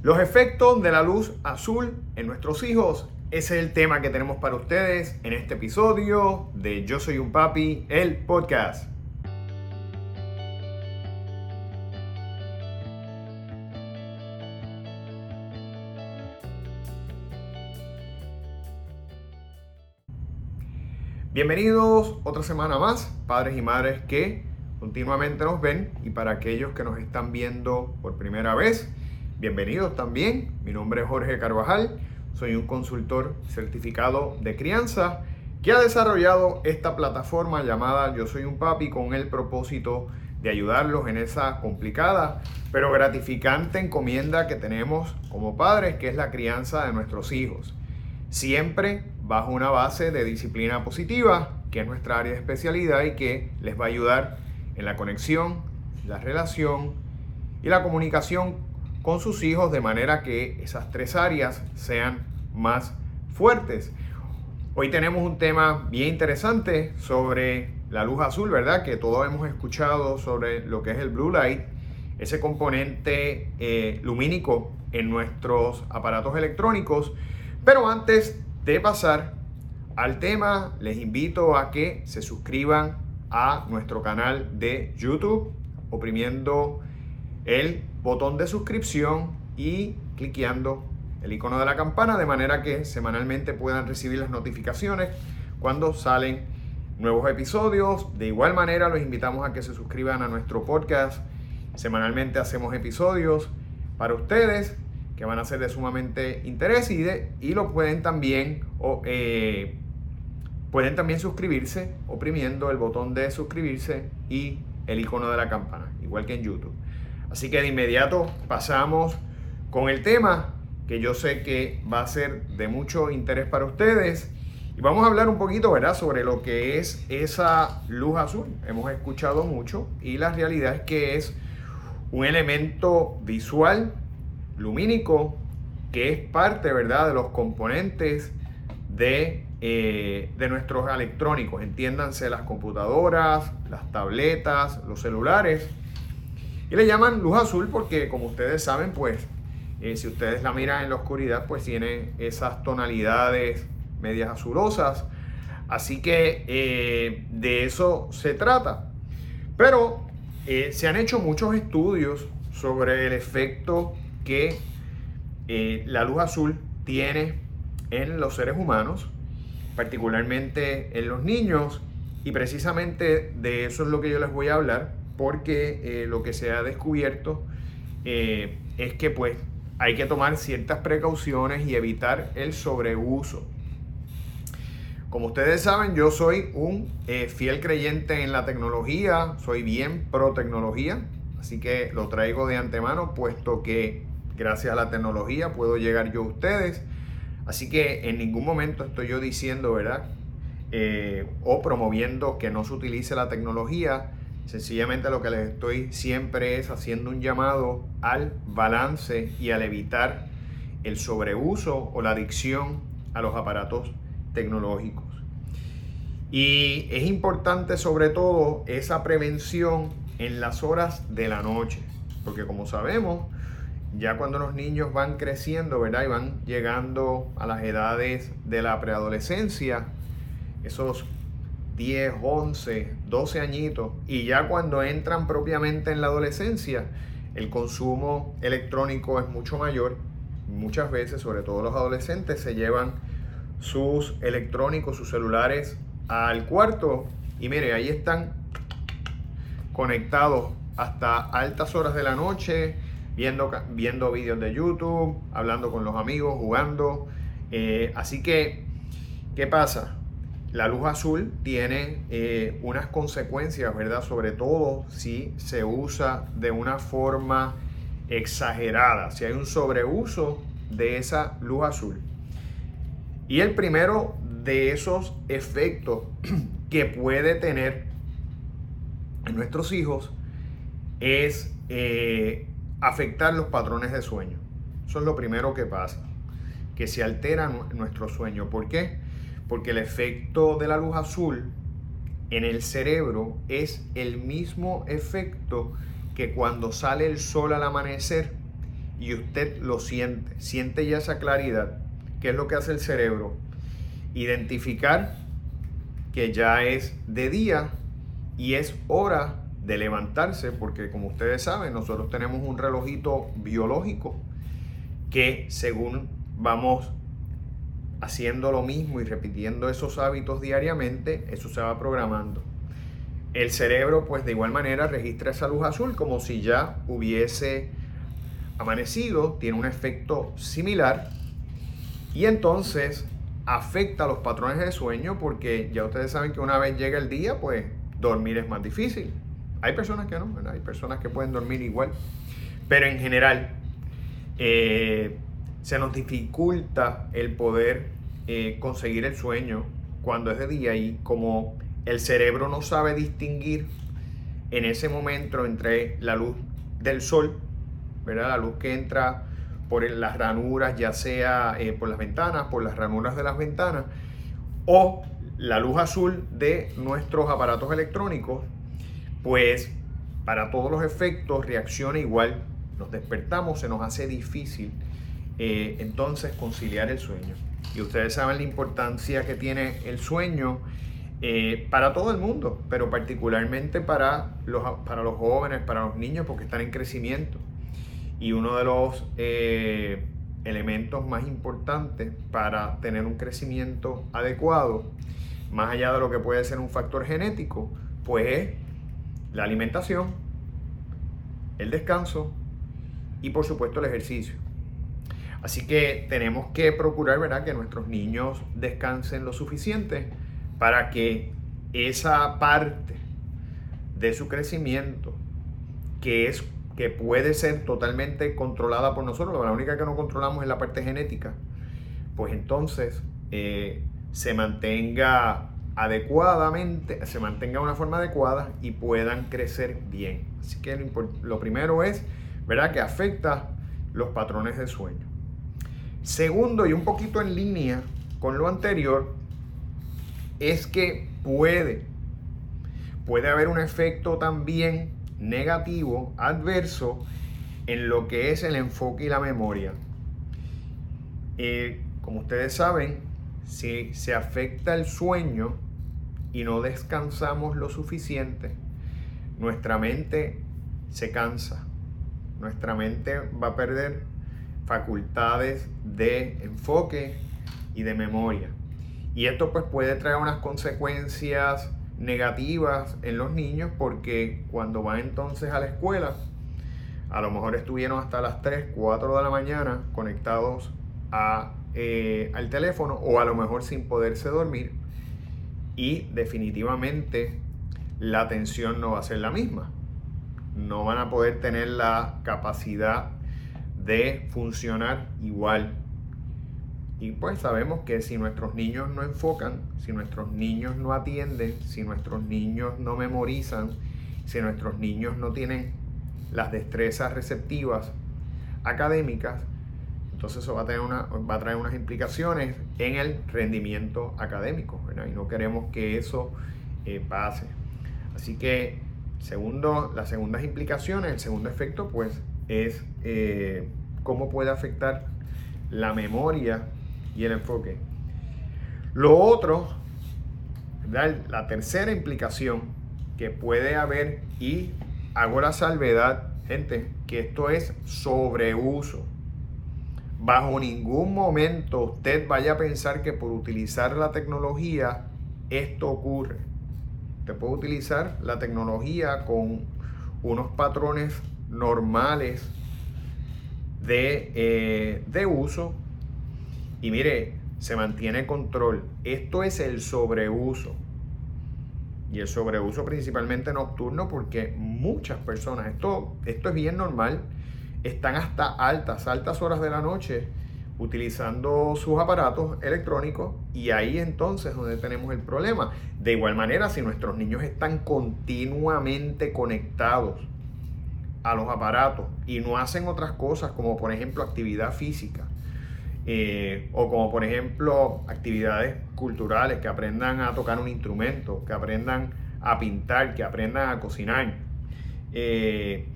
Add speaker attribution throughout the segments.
Speaker 1: Los efectos de la luz azul en nuestros hijos. Es el tema que tenemos para ustedes en este episodio de Yo Soy un Papi, el podcast. Bienvenidos otra semana más, padres y madres que continuamente nos ven y para aquellos que nos están viendo por primera vez, bienvenidos también. Mi nombre es Jorge Carvajal, soy un consultor certificado de crianza que ha desarrollado esta plataforma llamada Yo Soy un Papi con el propósito de ayudarlos en esa complicada pero gratificante encomienda que tenemos como padres, que es la crianza de nuestros hijos. Siempre bajo una base de disciplina positiva, que es nuestra área de especialidad y que les va a ayudar en la conexión, la relación y la comunicación con sus hijos de manera que esas tres áreas sean más fuertes. Hoy tenemos un tema bien interesante sobre la luz azul, ¿verdad? Que todos hemos escuchado sobre lo que es el blue light, ese componente eh, lumínico en nuestros aparatos electrónicos. Pero antes de pasar al tema, les invito a que se suscriban a nuestro canal de YouTube oprimiendo el botón de suscripción y cliqueando el icono de la campana de manera que semanalmente puedan recibir las notificaciones cuando salen nuevos episodios. De igual manera los invitamos a que se suscriban a nuestro podcast. Semanalmente hacemos episodios para ustedes que van a ser de sumamente interés y, de, y lo pueden también o, eh, Pueden también suscribirse oprimiendo el botón de suscribirse y el icono de la campana, igual que en YouTube. Así que de inmediato pasamos con el tema que yo sé que va a ser de mucho interés para ustedes. Y vamos a hablar un poquito, ¿verdad?, sobre lo que es esa luz azul. Hemos escuchado mucho y la realidad es que es un elemento visual, lumínico, que es parte, ¿verdad?, de los componentes de eh, de nuestros electrónicos, entiéndanse las computadoras, las tabletas, los celulares. Y le llaman luz azul porque como ustedes saben, pues eh, si ustedes la miran en la oscuridad, pues tiene esas tonalidades medias azulosas. Así que eh, de eso se trata. Pero se han hecho muchos estudios sobre el efecto que la luz azul tiene en los seres humanos particularmente en los niños, y precisamente de eso es lo que yo les voy a hablar, porque eh, lo que se ha descubierto eh, es que pues hay que tomar ciertas precauciones y evitar el sobreuso. Como ustedes saben, yo soy un eh, fiel creyente en la tecnología, soy bien pro tecnología, así que lo traigo de antemano, puesto que gracias a la tecnología puedo llegar yo a ustedes Así que en ningún momento estoy yo diciendo, ¿verdad? Eh, o promoviendo que no se utilice la tecnología. Sencillamente lo que les estoy siempre es haciendo un llamado al balance y al evitar el sobreuso o la adicción a los aparatos tecnológicos. Y es importante sobre todo esa prevención en las horas de la noche, porque como sabemos, ya cuando los niños van creciendo, ¿verdad? Y van llegando a las edades de la preadolescencia, esos 10, 11, 12 añitos, y ya cuando entran propiamente en la adolescencia, el consumo electrónico es mucho mayor. Muchas veces, sobre todo los adolescentes, se llevan sus electrónicos, sus celulares al cuarto y mire, ahí están conectados hasta altas horas de la noche, viendo, viendo vídeos de YouTube, hablando con los amigos, jugando. Eh, así que, ¿qué pasa? La luz azul tiene eh, unas consecuencias, ¿verdad? Sobre todo si se usa de una forma exagerada, si hay un sobreuso de esa luz azul. Y el primero de esos efectos que puede tener en nuestros hijos es eh, afectar los patrones de sueño. Eso es lo primero que pasa, que se altera nuestro sueño. ¿Por qué? Porque el efecto de la luz azul en el cerebro es el mismo efecto que cuando sale el sol al amanecer y usted lo siente, siente ya esa claridad, ¿qué es lo que hace el cerebro? Identificar que ya es de día y es hora de levantarse, porque como ustedes saben, nosotros tenemos un relojito biológico que según vamos haciendo lo mismo y repitiendo esos hábitos diariamente, eso se va programando. El cerebro, pues de igual manera, registra esa luz azul como si ya hubiese amanecido, tiene un efecto similar y entonces afecta los patrones de sueño porque ya ustedes saben que una vez llega el día, pues dormir es más difícil. Hay personas que no, hay personas que pueden dormir igual, pero en general eh, se nos dificulta el poder eh, conseguir el sueño cuando es de día y como el cerebro no sabe distinguir en ese momento entre la luz del sol, ¿verdad? la luz que entra por las ranuras, ya sea eh, por las ventanas, por las ranuras de las ventanas, o la luz azul de nuestros aparatos electrónicos, pues para todos los efectos reacciona igual. Nos despertamos, se nos hace difícil eh, entonces conciliar el sueño. Y ustedes saben la importancia que tiene el sueño eh, para todo el mundo, pero particularmente para los, para los jóvenes, para los niños, porque están en crecimiento. Y uno de los eh, elementos más importantes para tener un crecimiento adecuado, más allá de lo que puede ser un factor genético, pues es la alimentación, el descanso y por supuesto el ejercicio. Así que tenemos que procurar ¿verdad? que nuestros niños descansen lo suficiente para que esa parte de su crecimiento, que, es, que puede ser totalmente controlada por nosotros, la única que no controlamos es la parte genética, pues entonces eh, se mantenga adecuadamente, se mantenga de una forma adecuada y puedan crecer bien. Así que lo, lo primero es, ¿verdad? Que afecta los patrones de sueño. Segundo, y un poquito en línea con lo anterior, es que puede, puede haber un efecto también negativo, adverso, en lo que es el enfoque y la memoria. Eh, como ustedes saben, si se afecta el sueño y no descansamos lo suficiente, nuestra mente se cansa, nuestra mente va a perder facultades de enfoque y de memoria. Y esto pues puede traer unas consecuencias negativas en los niños porque cuando van entonces a la escuela, a lo mejor estuvieron hasta las 3, 4 de la mañana conectados a, eh, al teléfono o a lo mejor sin poderse dormir y definitivamente la atención no va a ser la misma. No van a poder tener la capacidad de funcionar igual. Y pues sabemos que si nuestros niños no enfocan, si nuestros niños no atienden, si nuestros niños no memorizan, si nuestros niños no tienen las destrezas receptivas académicas, entonces eso va a, tener una, va a traer unas implicaciones en el rendimiento académico, Y no queremos que eso eh, pase. Así que, segundo, las segundas implicaciones, el segundo efecto, pues, es eh, cómo puede afectar la memoria y el enfoque. Lo otro, la tercera implicación que puede haber, y hago la salvedad, gente, que esto es sobreuso. Bajo ningún momento usted vaya a pensar que por utilizar la tecnología esto ocurre. Usted puede utilizar la tecnología con unos patrones normales eh, de, uso. Y mire, se mantiene control. Esto es el sobreuso. Y el sobreuso principalmente nocturno porque muchas personas, esto, esto es bien normal, están hasta altas, altas horas de la noche utilizando sus aparatos electrónicos y ahí entonces donde tenemos el problema. De igual manera, si nuestros niños están continuamente conectados a los aparatos y no hacen otras cosas como por ejemplo actividad física eh, o como por ejemplo actividades culturales, que aprendan a tocar un instrumento, que aprendan a pintar, que aprendan a cocinar. Eh,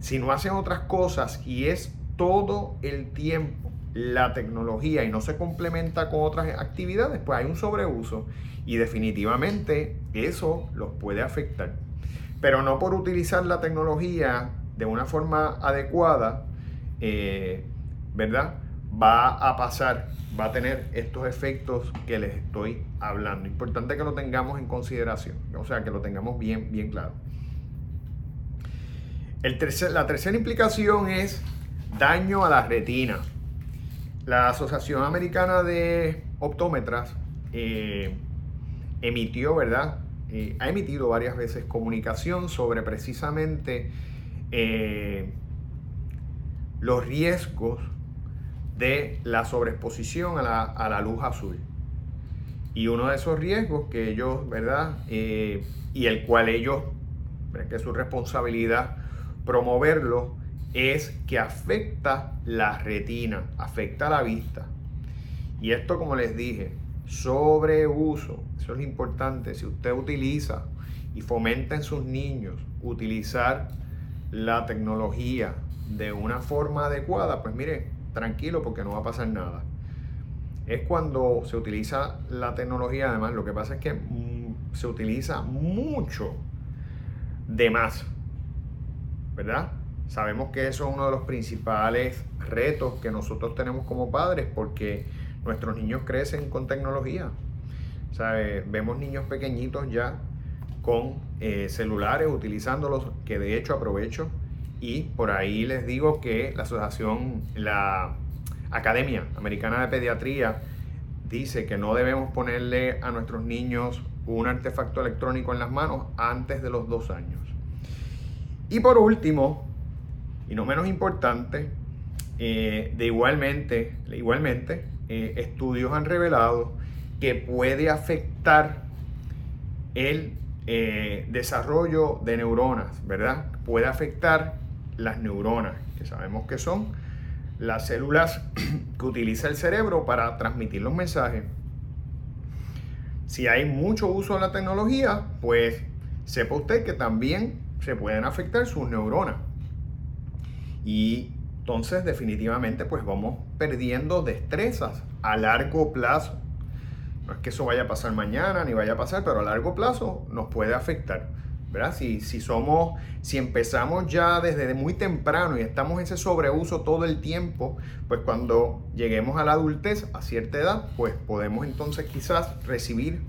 Speaker 1: si no hacen otras cosas y es todo el tiempo la tecnología y no se complementa con otras actividades, pues hay un sobreuso y definitivamente eso los puede afectar. Pero no por utilizar la tecnología de una forma adecuada, eh, ¿verdad? Va a pasar, va a tener estos efectos que les estoy hablando. Importante que lo tengamos en consideración, o sea, que lo tengamos bien, bien claro. El la tercera implicación es daño a la retina. La Asociación Americana de Optómetras eh, emitió, ¿verdad? Eh, ha emitido varias veces comunicación sobre precisamente eh, los riesgos de la sobreexposición a la, luz azul. Y uno de esos riesgos que ellos, ¿verdad? y el cual ellos, que es su responsabilidad promoverlo, es que afecta la retina, afecta la vista. Y esto, como les dije, sobreuso, eso es importante. Si usted utiliza y fomenta en sus niños utilizar la tecnología de una forma adecuada, pues mire, tranquilo porque no va a pasar nada. Es cuando se utiliza la tecnología, además, lo que pasa es que mm, se utiliza mucho de más, ¿verdad? Sabemos que eso es uno de los principales retos que nosotros tenemos como padres porque nuestros niños crecen con tecnología. Vemos niños pequeñitos ya con eh, celulares utilizándolos, que de hecho aprovecho y por ahí les digo que la asociación, la Academia Americana de Pediatría dice que no debemos ponerle a nuestros niños un artefacto electrónico en las manos antes de los dos años. Y por último, y no menos importante, eh, de igualmente, igualmente eh, estudios han revelado que puede afectar el eh, desarrollo de neuronas, ¿verdad? Puede afectar las neuronas, que sabemos que son las células que utiliza el cerebro para transmitir los mensajes. Si hay mucho uso de la tecnología, pues sepa usted que también se pueden afectar sus neuronas. Y entonces definitivamente pues vamos perdiendo destrezas a largo plazo. No es que eso vaya a pasar mañana ni vaya a pasar, pero a largo plazo nos puede afectar. ¿verdad? Si, si somos, si empezamos ya desde muy temprano y estamos en ese sobreuso todo el tiempo, pues cuando lleguemos a la adultez, a cierta edad, pues podemos entonces quizás recibir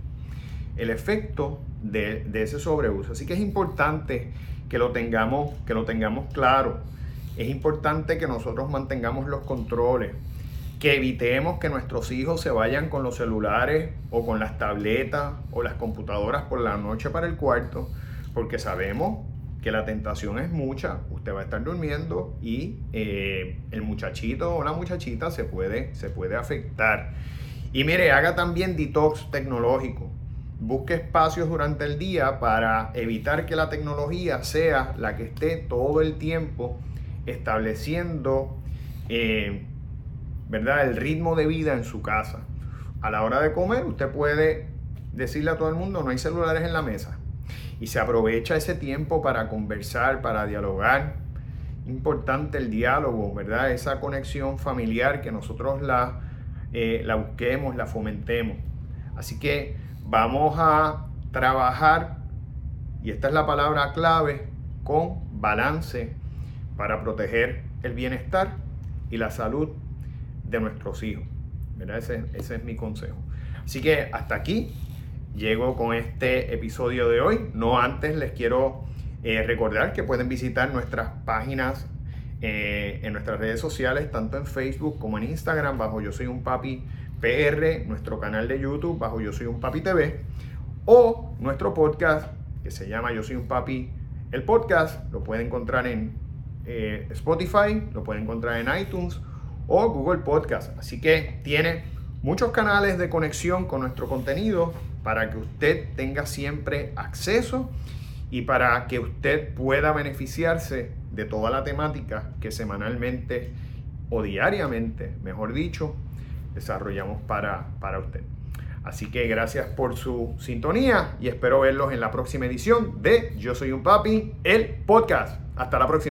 Speaker 1: el efecto de, de ese sobreuso. Así que es importante que lo tengamos, que lo tengamos claro es importante que nosotros mantengamos los controles, que evitemos que nuestros hijos se vayan con los celulares o con las tabletas o las computadoras por la noche para el cuarto, porque sabemos que la tentación es mucha, usted va a estar durmiendo y eh, el muchachito o la muchachita se puede, se puede afectar. Y mire, haga también detox tecnológico. Busque espacios durante el día para evitar que la tecnología sea la que esté todo el tiempo estableciendo eh, ¿verdad? el ritmo de vida en su casa. A la hora de comer, usted puede decirle a todo el mundo, no hay celulares en la mesa. Y se aprovecha ese tiempo para conversar, para dialogar. Importante el diálogo, ¿verdad? Esa conexión familiar que nosotros la, eh, la busquemos, la fomentemos. Así que vamos a trabajar, y esta es la palabra clave, con balance para proteger el bienestar y la salud de nuestros hijos. Ese, ese, es mi consejo. Así que hasta aquí llego con este episodio de hoy. No antes les quiero eh, recordar que pueden visitar nuestras páginas eh, en nuestras redes sociales, tanto en Facebook como en Instagram, bajo Yo Soy un Papi PR, nuestro canal de YouTube, bajo Yo Soy un Papi TV, o nuestro podcast que se llama Yo Soy un Papi. El podcast lo pueden encontrar en eh, Spotify, lo puede encontrar en iTunes o Google Podcast. Así que tiene muchos canales de conexión con nuestro contenido para que usted tenga siempre acceso y para que usted pueda beneficiarse de toda la temática que semanalmente o diariamente, mejor dicho, desarrollamos para, para usted. Así que gracias por su sintonía y espero verlos en la próxima edición de Yo Soy un Papi, el podcast. Hasta la próxima.